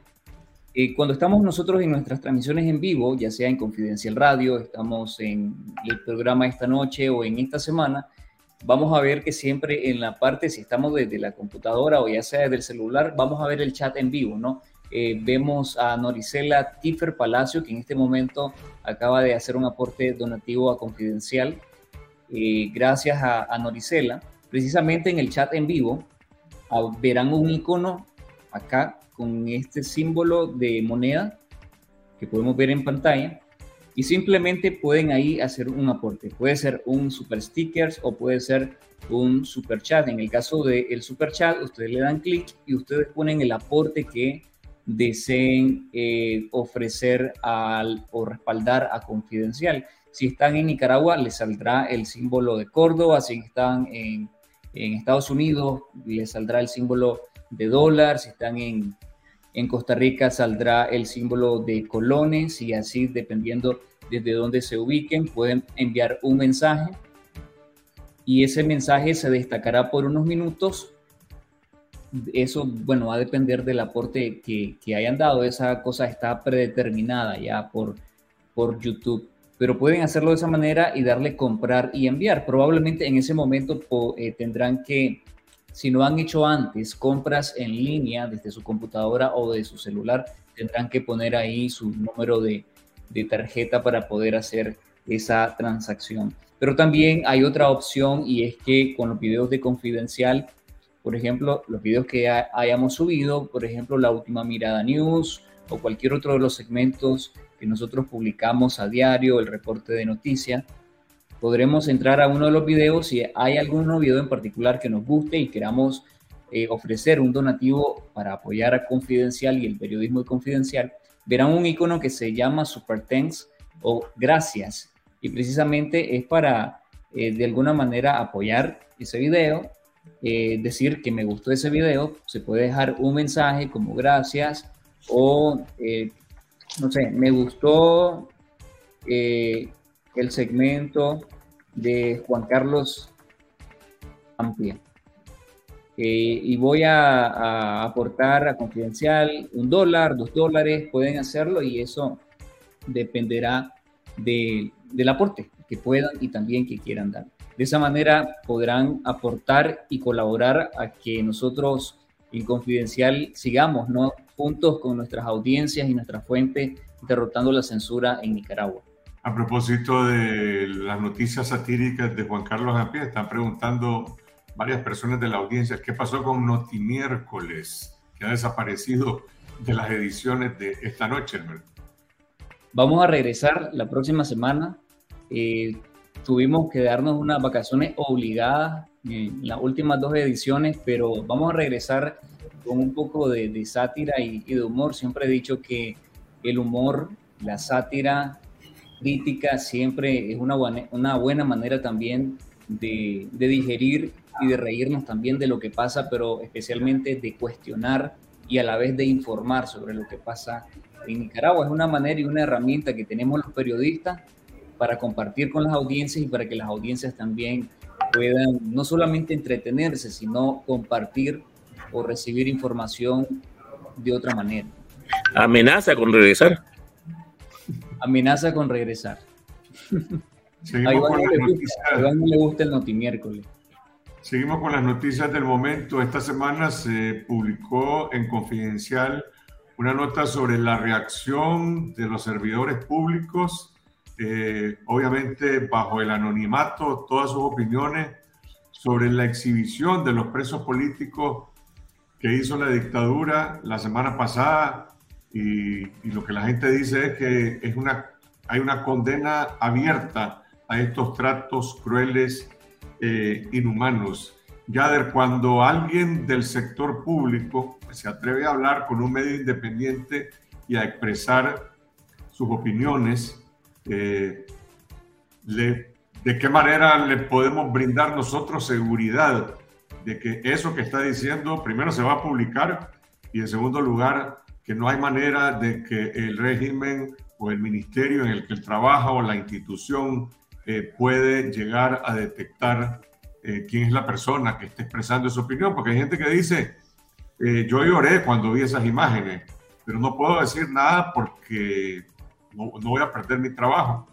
Eh, cuando estamos nosotros en nuestras transmisiones en vivo, ya sea en Confidencial Radio, estamos en el programa esta noche o en esta semana, vamos a ver que siempre en la parte, si estamos desde la computadora o ya sea desde el celular, vamos a ver el chat en vivo, ¿no? Eh, vemos a Noricela Tiffer Palacio, que en este momento acaba de hacer un aporte donativo a Confidencial. Eh, gracias a, a, Noricela. Precisamente en el chat en vivo verán un icono acá con este símbolo de moneda que podemos ver en pantalla y simplemente pueden ahí hacer un aporte. Puede ser un super stickers o puede ser un super chat. En el caso del super chat, ustedes le dan clic y ustedes ponen el aporte que deseen eh, ofrecer al, o respaldar a Confidencial. Si están en Nicaragua, les saldrá el símbolo de Córdoba. Si están en, en Estados Unidos, les saldrá el símbolo de dólar. Si están en en Costa Rica saldrá el símbolo de colones y así dependiendo desde dónde se ubiquen pueden enviar un mensaje y ese mensaje se destacará por unos minutos. Eso, bueno, va a depender del aporte que, hayan dado. Esa cosa está predeterminada ya por, por YouTube. Pero pueden hacerlo de esa manera y darle comprar y enviar. Probablemente en ese momento eh, tendrán que si no han hecho antes compras en línea desde su computadora o de su celular, tendrán que poner ahí su número de, tarjeta para poder hacer esa transacción. Pero también hay otra opción y es que con los videos de confidencial, por ejemplo, los videos que hayamos subido, por ejemplo, la última mirada news o cualquier otro de los segmentos que nosotros publicamos a diario, el reporte de noticias, podremos entrar a uno de los videos si hay algún video en particular que nos guste y queramos eh, ofrecer un donativo para apoyar a Confidencial y el periodismo de Confidencial, verán un icono que se llama Super Thanks o Gracias. Y precisamente es para eh, de alguna manera apoyar ese video, eh, decir que me gustó ese video, se puede dejar un mensaje como gracias o no sé, me gustó el segmento de Juan Carlos Amplia. Eh, y voy a, aportar a Confidencial un dólar, dos dólares, pueden hacerlo y eso dependerá del aporte que puedan y también que quieran dar. De esa manera podrán aportar y colaborar a que nosotros en Confidencial sigamos ¿no? juntos con nuestras audiencias y nuestras fuentes derrotando la censura en Nicaragua. A propósito de las noticias satíricas de Juan Carlos Ampie, están preguntando varias personas de la audiencia qué pasó con Notimiércoles, que ha desaparecido de las ediciones de esta noche. Vamos a regresar la próxima semana Eh, tuvimos que darnos unas vacaciones obligadas en las últimas dos ediciones, pero vamos a regresar con un poco de, sátira y, de humor. Siempre he dicho que el humor, la sátira, crítica, siempre es una buena, una buena manera también de, de digerir y de reírnos también de lo que pasa, pero especialmente de cuestionar y a la vez de informar sobre lo que pasa en Nicaragua. Es una manera y una herramienta que tenemos los periodistas para compartir con las audiencias y para que las audiencias también puedan no solamente entretenerse, sino compartir o recibir información de otra manera. Amenaza con regresar. Amenaza con regresar. A Iván, no le gusta, el notimiércoles. Seguimos con las noticias del momento. Esta semana se publicó en Confidencial una nota sobre la reacción de los servidores públicos, eh, obviamente bajo el anonimato, todas sus opiniones sobre la exhibición de los presos políticos que hizo la dictadura la semana pasada y, lo que la gente dice es que es una, hay una condena abierta a estos tratos crueles, eh, inhumanos. Yader, cuando alguien del sector público se atreve a hablar con un medio independiente y a expresar sus opiniones, eh, ¿de qué manera le podemos brindar nosotros seguridad de que eso que está diciendo primero se va a publicar y en segundo lugar que no hay manera de que el régimen o el ministerio en el que él trabaja o la institución eh, puede llegar a detectar eh, quién es la persona que está expresando esa opinión, porque hay gente que dice, eh, yo lloré cuando vi esas imágenes, pero no puedo decir nada porque no, no, voy a perder mi trabajo.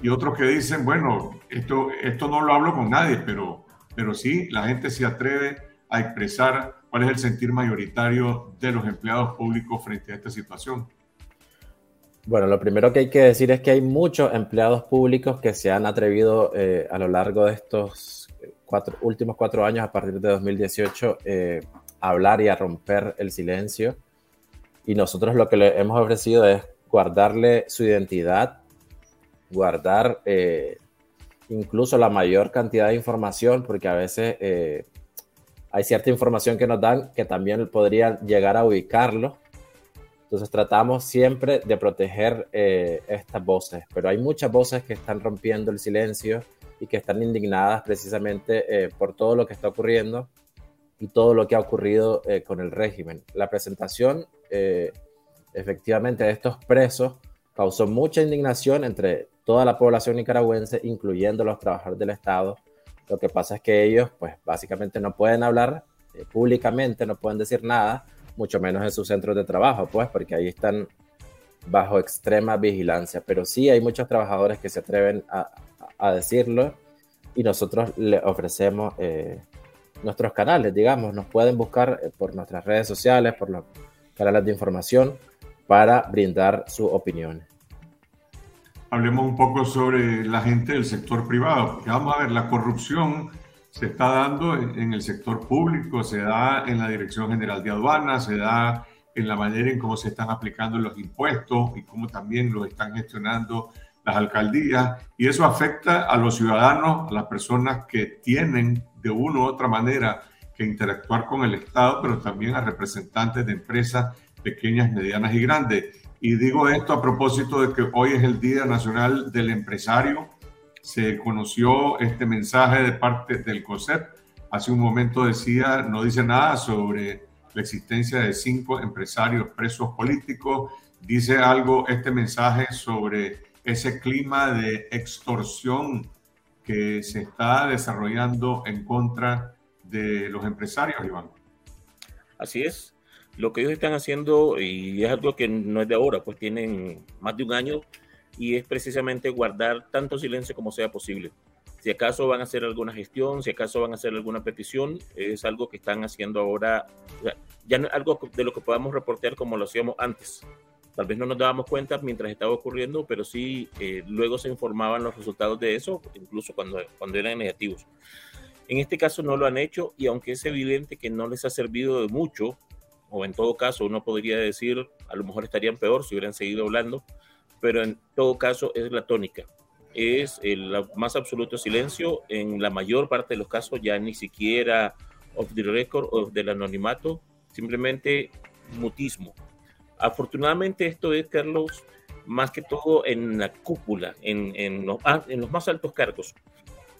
Y otros que dicen, bueno, esto, esto no lo hablo con nadie, pero, pero sí, la gente se atreve a expresar cuál es el sentir mayoritario de los empleados públicos frente a esta situación. Bueno, lo primero que hay que decir es que hay muchos empleados públicos que se han atrevido eh, a lo largo de estos cuatro, últimos cuatro años, a partir de 2018, eh, a hablar y a romper el silencio. Y nosotros lo que le hemos ofrecido es guardarle su identidad, guardar eh, incluso la mayor cantidad de información, porque a veces hay cierta información que nos dan que también podría llegar a ubicarlo. Entonces tratamos siempre de proteger eh, estas voces, pero hay muchas voces que están rompiendo el silencio y que están indignadas precisamente eh, por todo lo que está ocurriendo y todo lo que ha ocurrido eh, con el régimen. La presentación efectivamente de estos presos causó mucha indignación entre toda la población nicaragüense, incluyendo los trabajadores del Estado, lo que pasa es que ellos, pues básicamente no pueden hablar eh, públicamente, no pueden decir nada, mucho menos en sus centros de trabajo, pues porque ahí están bajo extrema vigilancia. Pero sí hay muchos trabajadores que se atreven a, decirlo y nosotros le ofrecemos eh, nuestros canales, digamos, nos pueden buscar eh, por nuestras redes sociales, por los canales de información para brindar sus opiniones hablemos un poco sobre la gente del sector privado, porque vamos a ver, la corrupción se está dando en, el sector público, se da en la Dirección General de Aduanas, se da en la manera en cómo se están aplicando los impuestos y cómo también lo están gestionando las alcaldías. Y eso afecta a los ciudadanos, a las personas que tienen de una u otra manera que interactuar con el Estado, pero también a representantes de empresas pequeñas, medianas y grandes. Y digo esto a propósito de que hoy es el Día Nacional del Empresario. Se conoció este mensaje de parte del COSEP. Hace un momento decía, no dice nada sobre la existencia de cinco empresarios presos políticos. Dice algo este mensaje sobre ese clima de extorsión que se está desarrollando en contra de los empresarios, Iván. Así es lo que ellos están haciendo, y es algo que no es de ahora, pues tienen más de un año, y es precisamente guardar tanto silencio como sea posible. Si acaso van a hacer alguna gestión, si acaso van a hacer alguna petición, es algo que están haciendo ahora, ya no es algo de lo que podamos reportear como lo hacíamos antes. Tal vez no nos dábamos cuenta mientras estaba ocurriendo, pero sí eh, luego se informaban los resultados de eso, incluso cuando, cuando eran negativos. En este caso no lo han hecho y aunque es evidente que no les ha servido de mucho o en todo caso uno podría decir, a lo mejor estarían peor si hubieran seguido hablando, pero en todo caso es la tónica. es el más absoluto silencio. En la mayor parte de los casos ya ni siquiera of the record o del anonimato, simplemente mutismo. Afortunadamente esto es, Carlos, más que todo en la cúpula, en, en, los, en los más altos cargos,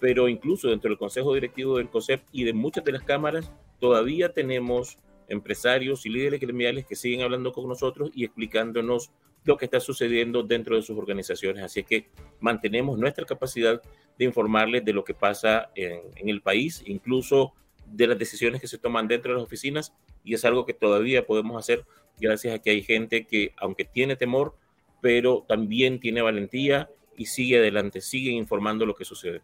pero incluso dentro del Consejo Directivo del COSEP y de muchas de las cámaras, todavía tenemos empresarios y líderes gremiales que siguen hablando con nosotros y explicándonos lo que está sucediendo dentro de sus organizaciones. Así que mantenemos nuestra capacidad de informarles de lo que pasa en, en, el país, incluso de las decisiones que se toman dentro de las oficinas, y es algo que todavía podemos hacer gracias a que hay gente que, aunque tiene temor, pero también tiene valentía y sigue adelante, sigue informando lo que sucede.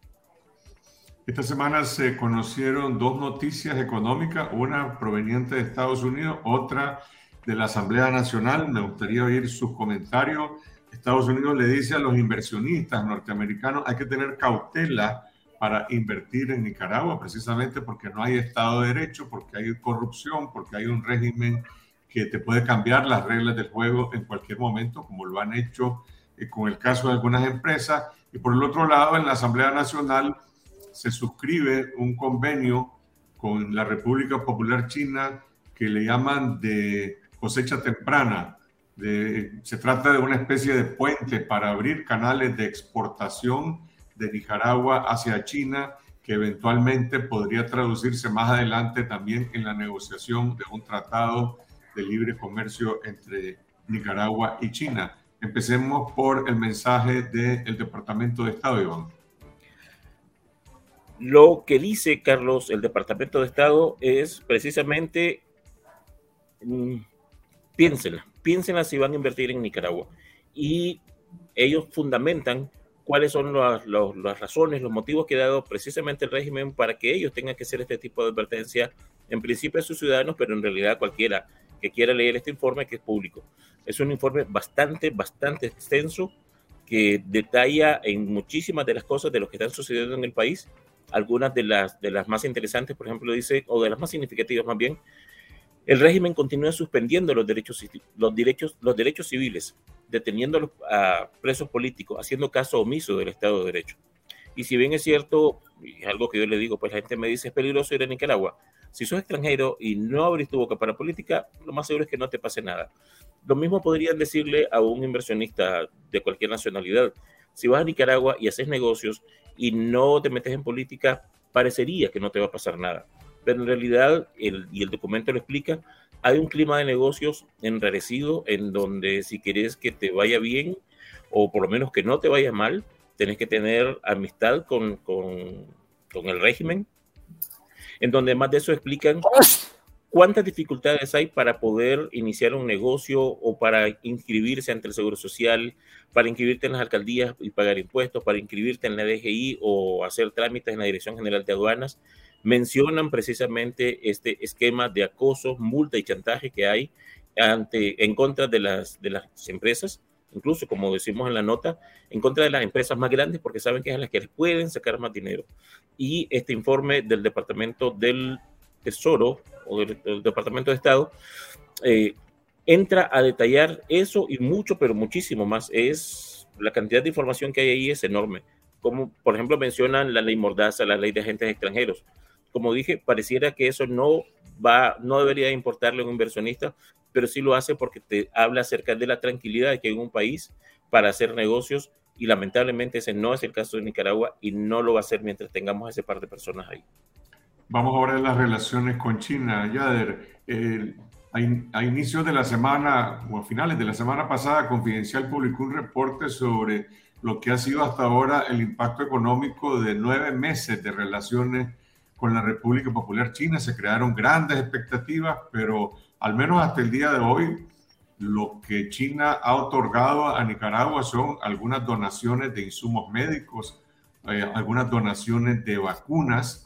Esta semana se conocieron dos noticias económicas, una proveniente de Estados Unidos, otra de la Asamblea Nacional. Me gustaría oír sus comentarios. Estados Unidos le dice a los inversionistas norteamericanos hay que tener cautela para invertir en Nicaragua, precisamente porque no hay Estado de Derecho, porque hay corrupción, porque hay un régimen que te puede cambiar las reglas del juego en cualquier momento, como lo han hecho eh, con el caso de algunas empresas. Y por el otro lado, en la Asamblea Nacional se suscribe un convenio con la República Popular China que le llaman de cosecha temprana. De, se trata de una especie de puente para abrir canales de exportación de Nicaragua hacia China que eventualmente podría traducirse más adelante también en la negociación de un tratado de libre comercio entre Nicaragua y China. Empecemos por el mensaje del Departamento de Estado, Iván. Lo que dice Carlos, el Departamento de Estado, es precisamente, mmm, piénsenla, piénsenla si van a invertir en Nicaragua. Y ellos fundamentan cuáles son las, las razones, los motivos que ha dado precisamente el régimen para que ellos tengan que hacer este tipo de advertencia, en principio a sus ciudadanos, pero en realidad cualquiera que quiera leer este informe, que es público. Es un informe bastante, bastante extenso que detalla en muchísimas de las cosas de lo que están sucediendo en el país algunas de las, de las más interesantes, por ejemplo, dice, o de las más significativas más bien, el régimen continúa suspendiendo los derechos, los derechos, los derechos civiles, deteniendo a presos políticos, haciendo caso omiso del Estado de Derecho. Y si bien es cierto, y es algo que yo le digo, pues la gente me dice es peligroso ir a Nicaragua. Si sos extranjero y no abrís tu boca para política, lo más seguro es que no te pase nada. Lo mismo podrían decirle a un inversionista de cualquier nacionalidad. Si vas a Nicaragua y haces negocios y no te metes en política, parecería que no te va a pasar nada. Pero en realidad, el, y el documento lo explica, hay un clima de negocios enrarecido en donde si quieres que te vaya bien, o por lo menos que no te vaya mal, tenés que tener amistad con, con, con el régimen, en donde más de eso explican ¿Cuántas dificultades hay para poder iniciar un negocio o para inscribirse ante el Seguro Social, para inscribirte en las alcaldías y pagar impuestos, para inscribirte en la DGI o hacer trámites en la Dirección General de Aduanas? Mencionan precisamente este esquema de acoso, multa y chantaje que hay ante, en contra de las, de las empresas, incluso como decimos en la nota, en contra de las empresas más grandes porque saben que es a las que les pueden sacar más dinero. Y este informe del Departamento del Tesoro o del, Departamento de Estado, eh, entra a detallar eso y mucho, pero muchísimo más. Es la cantidad de información que hay ahí es enorme. Como por ejemplo mencionan la ley Mordaza, la ley de agentes extranjeros. Como dije, pareciera que eso no va, no debería importarle a un inversionista, pero sí lo hace porque te habla acerca de la tranquilidad que hay en un país para hacer negocios y lamentablemente ese no es el caso de Nicaragua y no lo va a ser mientras tengamos ese par de personas ahí. Vamos ahora a las relaciones con China. Yader, a, inicios de la semana o a finales de la semana pasada, Confidencial publicó un reporte sobre lo que ha sido hasta ahora el impacto económico de nueve meses de relaciones con la República Popular China. Se crearon grandes expectativas, pero al menos hasta el día de hoy, lo que China ha otorgado a Nicaragua son algunas donaciones de insumos médicos, eh, algunas donaciones de vacunas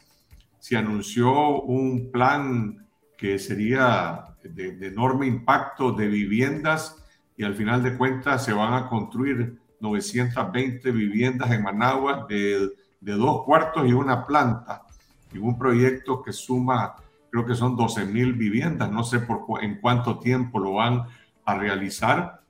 se anunció un plan que sería de, enorme impacto de viviendas y al final de cuentas se van a construir 920 viviendas en Managua de, de dos cuartos y una planta y un proyecto que suma creo que son 12 mil viviendas, no sé por en cuánto tiempo lo van a realizar.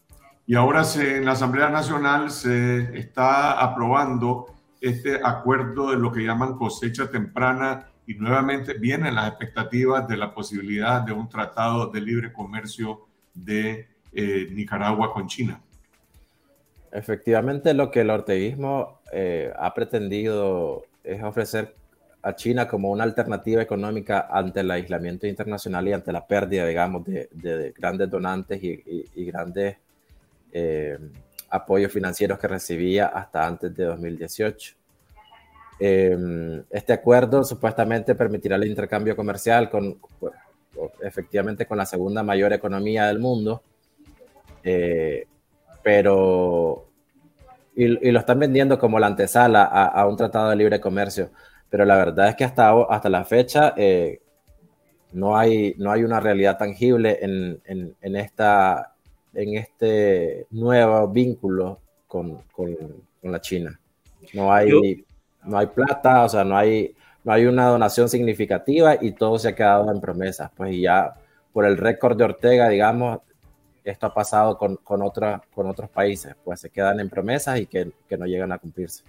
Y ahora en la Asamblea Nacional se está aprobando este acuerdo de lo que llaman cosecha temprana y nuevamente vienen las expectativas de la posibilidad de un tratado de libre comercio de eh, Nicaragua con China. Efectivamente, lo que el orteguismo eh, ha pretendido es ofrecer a China como una alternativa económica ante el aislamiento internacional y ante la pérdida, digamos, de, grandes donantes y, grandes eh, apoyos financieros que recibía hasta antes de 2018. Em, este acuerdo supuestamente permitirá el intercambio comercial con, efectivamente, con la segunda mayor economía del mundo, eh, pero y, lo están vendiendo como la antesala a, un tratado de libre comercio, pero la verdad es que hasta, hasta la fecha eh, no, hay, no hay una realidad tangible en, en, en esta, en este nuevo vínculo con, con, la China. No hay, no hay plata, o sea, no hay, no hay una donación significativa y todo se ha quedado en promesas. Pues ya por el récord de Ortega, digamos, esto ha pasado con, con, con otros países, pues se quedan en promesas y que, que no llegan a cumplirse.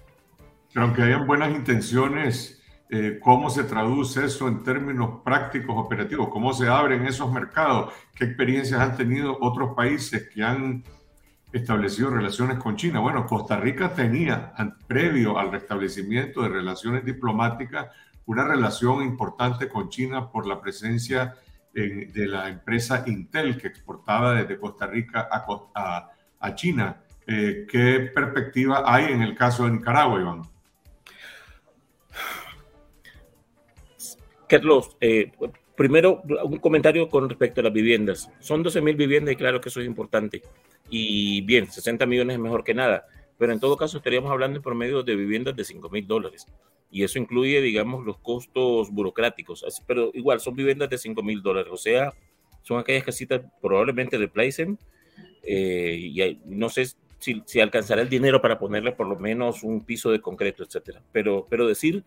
aunque hayan buenas intenciones, eh, ¿cómo se traduce eso en términos prácticos, operativos? ¿Cómo se abren esos mercados? ¿Qué experiencias han tenido otros países que han establecido relaciones con China? Bueno, Costa Rica tenía, previo al restablecimiento de relaciones diplomáticas, una relación importante con China por la presencia de la empresa Intel que exportaba desde Costa Rica a, a, China. Eh, ¿Qué perspectiva hay en el caso de Nicaragua, Iván? Carlos, eh, primero un comentario con respecto a las viviendas. Son 12 mil viviendas y claro que eso es importante. Y bien, 60 millones es mejor que nada, pero en todo caso estaríamos hablando en promedio de viviendas de 5 mil dólares. Y eso incluye, digamos, los costos burocráticos, pero igual son viviendas de 5 mil dólares, o sea, son aquellas casitas probablemente de Placen, eh, y no sé si, si, alcanzará el dinero para ponerle por lo menos un piso de concreto, etcétera, pero, pero decir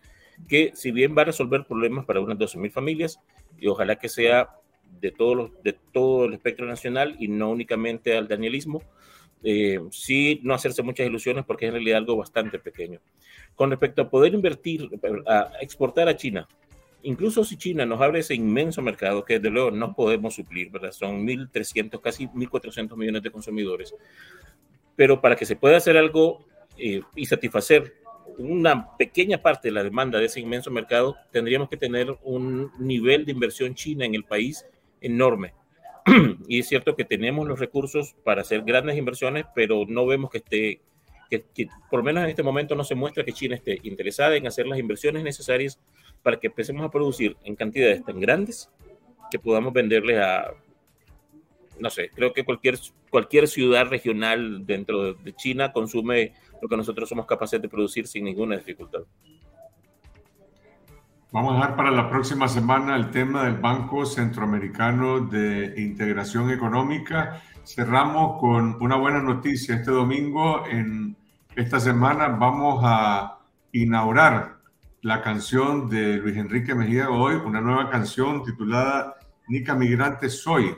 que si bien va a resolver problemas para unas 12 mil familias, y ojalá que sea de, todos los, de todo el espectro nacional y no únicamente al danielismo, eh, sí no hacerse muchas ilusiones porque es en realidad algo bastante pequeño. Con respecto a poder invertir, a exportar a China, incluso si China nos abre ese inmenso mercado que desde luego no podemos suplir, ¿verdad? Son 1.300, casi 1.400 millones de consumidores. Pero para que se pueda hacer algo eh, y satisfacer una pequeña parte de la demanda de ese inmenso mercado, tendríamos que tener un nivel de inversión china en el país enorme. y es cierto que tenemos los recursos para hacer grandes inversiones, pero no vemos que esté, que, por lo menos en este momento no se muestra que China esté interesada en hacer las inversiones necesarias para que empecemos a producir en cantidades tan grandes que podamos venderles a, no sé, creo que cualquier, cualquier ciudad regional dentro de China consume lo que nosotros somos capaces de producir sin ninguna dificultad. Vamos a dejar para la próxima semana el tema del Banco Centroamericano de Integración Económica. Cerramos con una buena noticia. Este domingo, en esta semana, vamos a inaugurar la canción de Luis Enrique Mejía Godoy, una nueva canción titulada Nica Migrante Soy,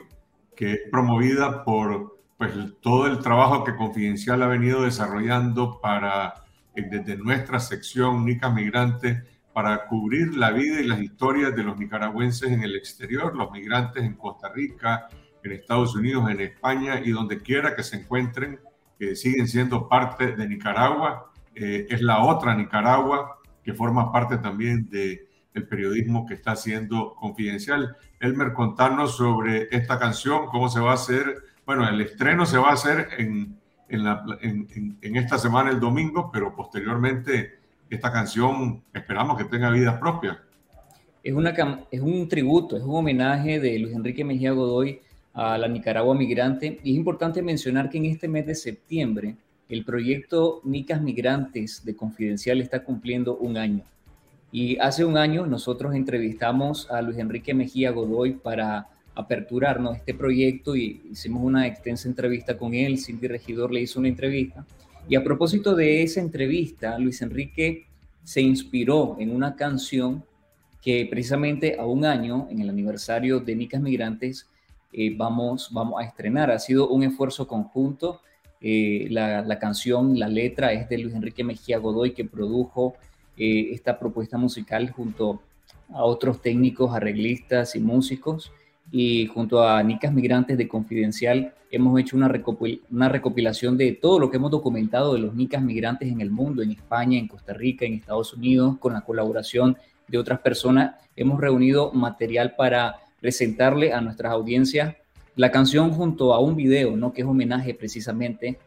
que es promovida por pues, todo el trabajo que Confidencial ha venido desarrollando para, eh, desde nuestra sección Nica Migrante para cubrir la vida y las historias de los nicaragüenses en el exterior, los migrantes en Costa Rica, en Estados Unidos, en España y donde quiera que se encuentren, que siguen siendo parte de Nicaragua. Eh, es la otra Nicaragua que forma parte también del periodismo que está haciendo confidencial. Elmer, contarnos sobre esta canción, cómo se va a hacer. Bueno, el estreno se va a hacer en, en esta semana, el domingo, pero posteriormente esta canción esperamos que tenga vida propia. Es, una, es un tributo, es un homenaje de Luis Enrique Mejía Godoy a la Nicaragua migrante. Y es importante mencionar que en este mes de septiembre el proyecto Nicas Migrantes de Confidencial está cumpliendo un año. Y hace un año nosotros entrevistamos a Luis Enrique Mejía Godoy para aperturarnos este proyecto y hicimos una extensa entrevista con él. Cindy Regidor le hizo una entrevista y a propósito de esa entrevista, Luis Enrique se inspiró en una canción que precisamente a un año, en el aniversario de Nicas Migrantes, eh, vamos, vamos a estrenar. Ha sido un esfuerzo conjunto Eh, la, canción, la letra es de Luis Enrique Mejía Godoy, que produjo eh, esta propuesta musical junto a otros técnicos, arreglistas y músicos. Y junto a Nicas Migrantes de Confidencial hemos hecho una, recopilación de todo lo que hemos documentado de los Nicas Migrantes en el mundo, en España, en Costa Rica, en Estados Unidos, con la colaboración de otras personas. Hemos reunido material para presentarle a nuestras audiencias la canción junto a un video, ¿no? que es homenaje precisamente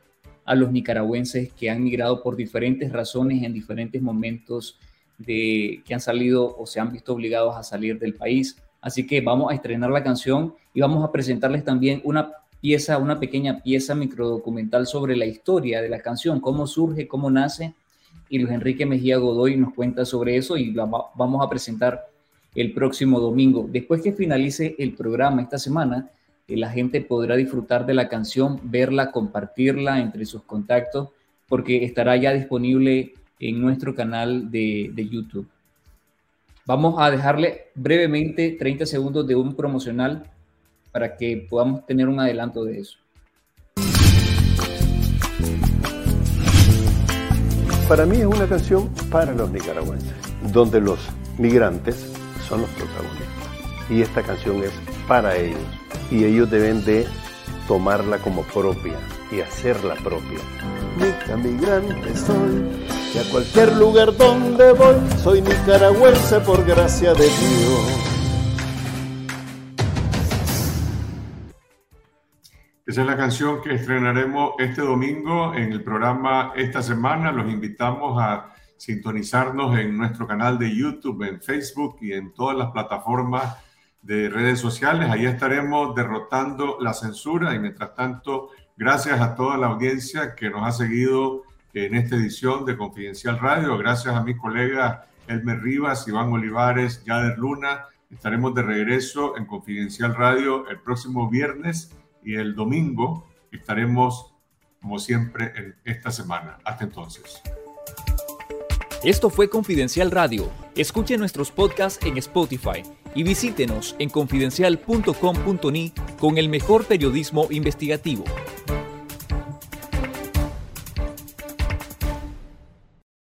a los nicaragüenses que han migrado por diferentes razones en diferentes momentos de que han salido o se han visto obligados a salir del país. Así que vamos a estrenar la canción y vamos a presentarles también una pieza, una pequeña pieza microdocumental sobre la historia de la canción, cómo surge, cómo nace. Y Luis Enrique Mejía Godoy nos cuenta sobre eso y la vamos a presentar el próximo domingo. Después que finalice el programa esta semana, la gente podrá disfrutar de la canción, verla, compartirla entre sus contactos, porque estará ya disponible en nuestro canal de, YouTube. Vamos a dejarle brevemente 30 segundos de un promocional para que podamos tener un adelanto de eso. Para mí es una canción para los nicaragüenses, donde los migrantes son los protagonistas. Y esta canción es para ellos y ellos deben de tomarla como propia y hacerla propia. Nica migrante soy y a cualquier lugar donde voy soy nicaragüense por gracia de Dios. Esa es la canción que estrenaremos este domingo en el programa esta semana. Los invitamos a sintonizarnos en nuestro canal de YouTube, en Facebook y en todas las plataformas de redes sociales. Ahí estaremos derrotando la censura y mientras tanto, gracias a toda la audiencia que nos ha seguido en esta edición de Confidencial Radio. Gracias a mis colegas Elmer Rivas, Iván Olivares, Yader Luna. Estaremos de regreso en Confidencial Radio el próximo viernes y el domingo estaremos, como siempre, en esta semana. Hasta entonces. Esto fue Confidencial Radio. Escuche nuestros podcasts en Spotify y visítenos en confidencial.com.ni con el mejor periodismo investigativo.